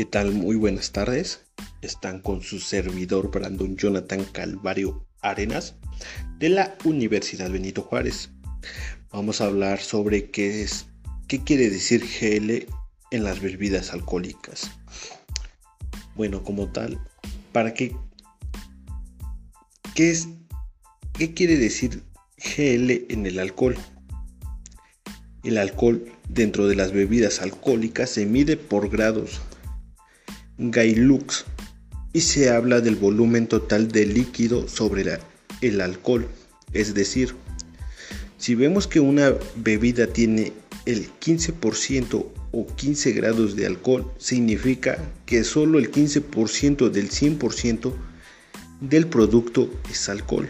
¿Qué tal? Muy buenas tardes. Están con su servidor Brandon Jonathan Calvario Arenas de la Universidad Benito Juárez. Vamos a hablar sobre qué es qué quiere decir GL en las bebidas alcohólicas. Bueno, como tal, para qué qué es qué quiere decir GL en el alcohol? El alcohol dentro de las bebidas alcohólicas se mide por grados Gailux y se habla del volumen total de líquido sobre el alcohol. Es decir, si vemos que una bebida tiene el 15% o 15 grados de alcohol, significa que solo el 15% del 100% del producto es alcohol.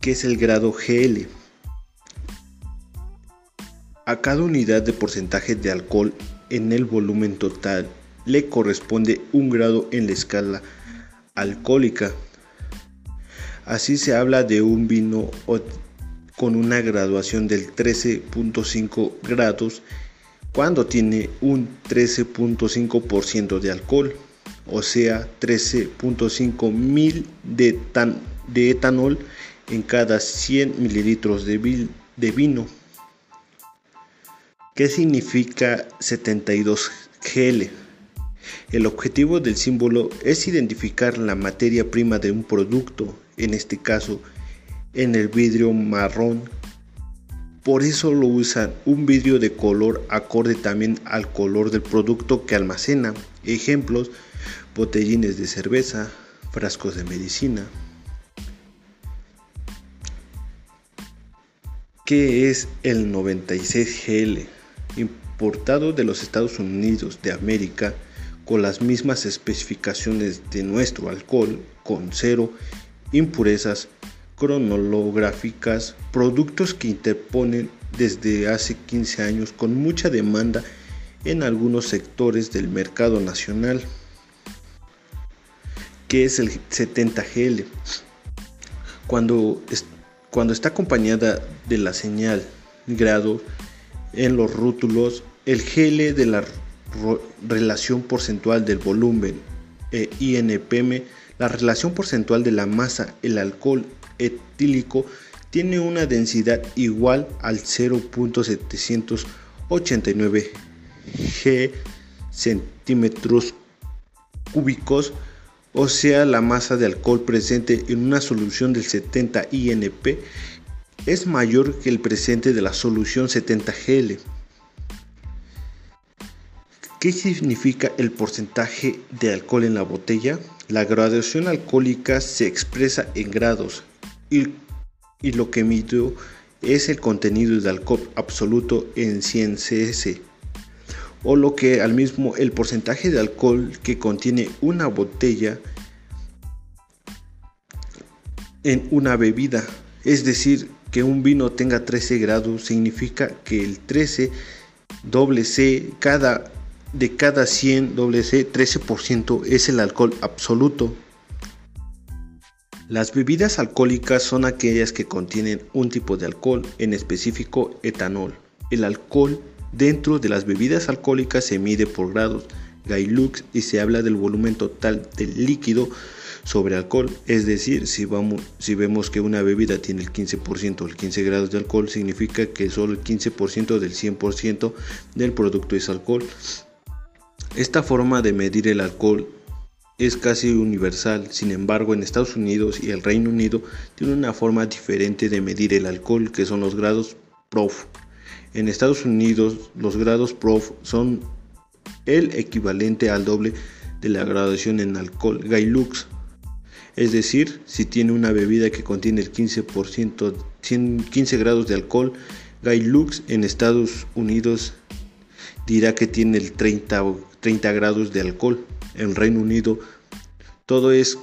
¿Qué es el grado GL? A cada unidad de porcentaje de alcohol en el volumen total le corresponde un grado en la escala alcohólica. Así se habla de un vino con una graduación del 13.5 grados cuando tiene un 13.5% de alcohol, o sea, 13.5 mil de, de etanol en cada 100 mililitros de, de vino. ¿Qué significa 72 GL? El objetivo del símbolo es identificar la materia prima de un producto, en este caso en el vidrio marrón. Por eso lo usan un vidrio de color acorde también al color del producto que almacena. Ejemplos, botellines de cerveza, frascos de medicina. ¿Qué es el 96GL? Importado de los Estados Unidos de América con las mismas especificaciones de nuestro alcohol, con cero impurezas cronológicas, productos que interponen desde hace 15 años con mucha demanda en algunos sectores del mercado nacional, que es el 70GL. Cuando, cuando está acompañada de la señal grado en los rótulos el GL de la relación porcentual del volumen e INPM, la relación porcentual de la masa, el alcohol etílico tiene una densidad igual al 0.789 G centímetros cúbicos, o sea, la masa de alcohol presente en una solución del 70 INP es mayor que el presente de la solución 70GL. ¿Qué significa el porcentaje de alcohol en la botella? La graduación alcohólica se expresa en grados y, lo que mido es el contenido de alcohol absoluto en 100 cs o lo que al mismo el porcentaje de alcohol que contiene una botella en una bebida, es decir, que un vino tenga 13 grados significa que el 13 doble C cada, de cada 100 doble C 13% es el alcohol absoluto. Las bebidas alcohólicas son aquellas que contienen un tipo de alcohol, en específico etanol. El alcohol dentro de las bebidas alcohólicas se mide por grados Gailux y se habla del volumen total del líquido sobre alcohol. Es decir, si, vamos, si vemos que una bebida tiene el 15% o el 15 grados de alcohol, significa que solo el 15% del 100% del producto es alcohol. Esta forma de medir el alcohol es casi universal, sin embargo en Estados Unidos y el Reino Unido tiene una forma diferente de medir el alcohol que son los grados PROF. En Estados Unidos los grados PROF son el equivalente al doble de la graduación en alcohol Gailux es decir, si tiene una bebida que contiene el 15%, 15 grados de alcohol, Gailux en Estados Unidos dirá que tiene el 30, 30 grados de alcohol. En Reino Unido todo es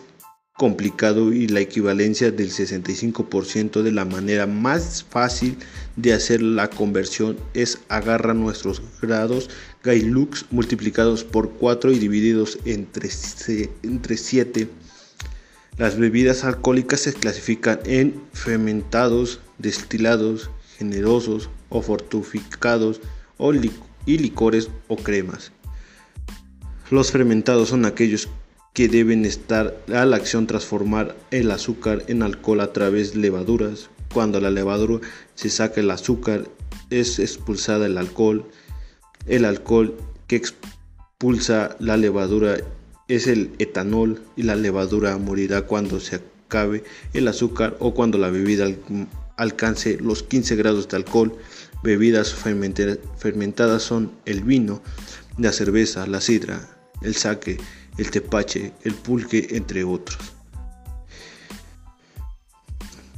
complicado y la equivalencia del 65% de la manera más fácil de hacer la conversión es agarrar nuestros grados Gailux multiplicados por 4 y divididos entre, entre 7 las bebidas alcohólicas se clasifican en fermentados, destilados, generosos o fortificados y licores o cremas. Los fermentados son aquellos que deben estar a la acción transformar el azúcar en alcohol a través de levaduras. Cuando la levadura se saca el azúcar, es expulsada el alcohol. El alcohol que expulsa la levadura es el etanol y la levadura morirá cuando se acabe el azúcar o cuando la bebida alcance los 15 grados de alcohol. Bebidas fermentadas son el vino, la cerveza, la sidra, el sake, el tepache, el pulque, entre otros.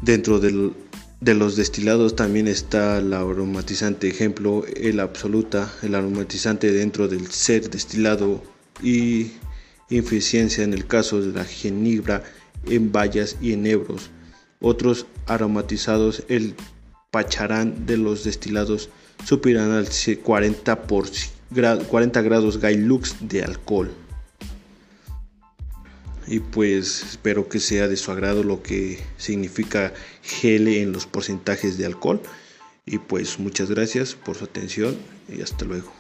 Dentro de los destilados también está el aromatizante, ejemplo, el absoluta, el aromatizante dentro del ser destilado y eficiencia en el caso de la genibra en bayas y en ebros. Otros aromatizados, el pacharán de los destilados superan al 40, por, 40 grados Gailux de alcohol. Y pues espero que sea de su agrado lo que significa GL en los porcentajes de alcohol. Y pues muchas gracias por su atención y hasta luego.